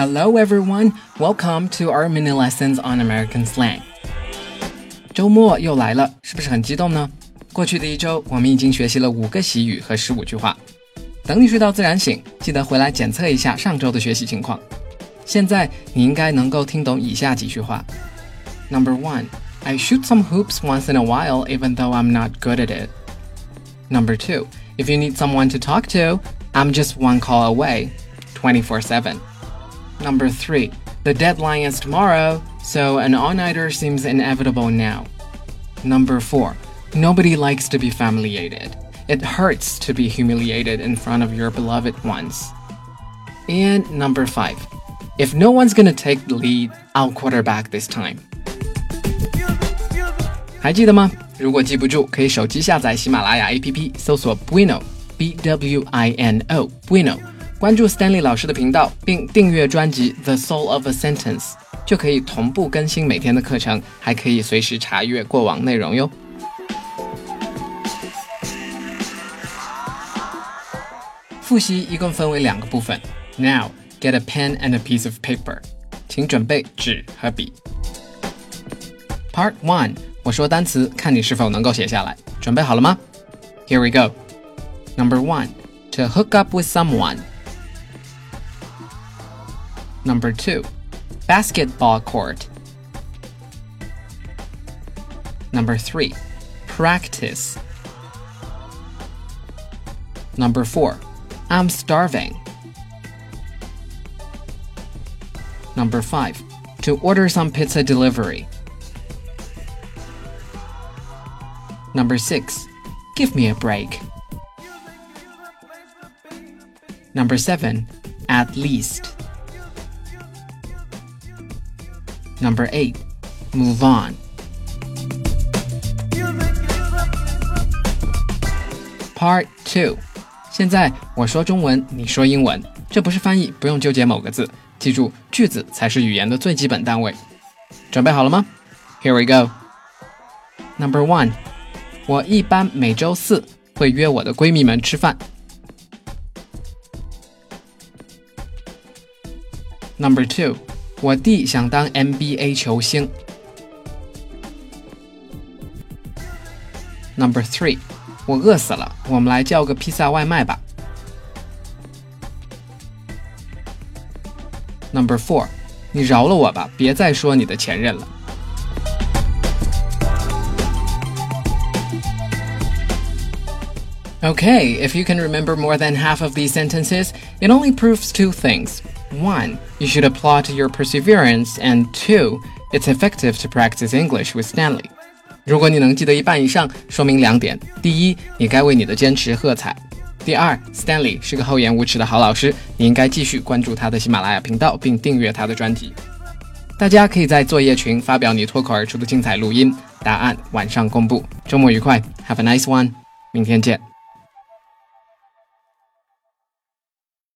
Hello everyone, welcome to our mini lessons on American slang. 周末又来了，是不是很激动呢？过去的一周，我们已经学习了五个习语和十五句话。等你睡到自然醒，记得回来检测一下上周的学习情况。现在你应该能够听懂以下几句话。Number one, I shoot some hoops once in a while, even though I'm not good at it. Number two, if you need someone to talk to, I'm just one call away, 24 7. Number three, the deadline is tomorrow, so an all nighter seems inevitable now. Number four, nobody likes to be humiliated. It hurts to be humiliated in front of your beloved ones. And number five, if no one's gonna take the lead, I'll quarterback this time. 还记得吗？如果记不住，可以手机下载喜马拉雅 APP，搜索 Bueno，B W I N O Bueno， 关注 Stanley 老师的频道，并订阅专辑 The Soul of a Sentence，就可以同步更新每天的课程，还可以随时查阅过往内容哟。复习一共分为两个部分。Now get a pen and a piece of paper，请准备纸和笔。Part one。我说单词，看你是否能够写下来。准备好了吗？Here we go. Number one, to hook up with someone. Number two, basketball court. Number three, practice. Number four, I'm starving. Number five, to order some pizza delivery. Number 6. Give me a break. Number 7. At least. Number 8. Move on. Part 2. 现在我说中文，你说英文，这不是翻译，不用纠结某个字，记住句子才是语言的最基本单位。准备好了吗？Here we go. Number one. 我一般每周四会约我的闺蜜们吃饭。Number two， 我弟想当 NBA 球星。Number three，我饿死了，我们来叫个披萨外卖吧。Number four，你饶了我吧，别再说你的前任了。Okay, if you can remember more than half of these sentences, it only proves two things. One, you should applaud your perseverance, and two, it's effective to practice English with Stanley. 如果你能记得一半以上，说明两点：第一，你该为你的坚持喝彩；第二，Stanley 是个厚颜无耻的好老师，你应该继续关注他的喜马拉雅频道，并订阅他的专辑。大家可以在作业群发表你脱口而出的精彩录音，答案晚上公布。周末愉快，Have a nice one，明天见。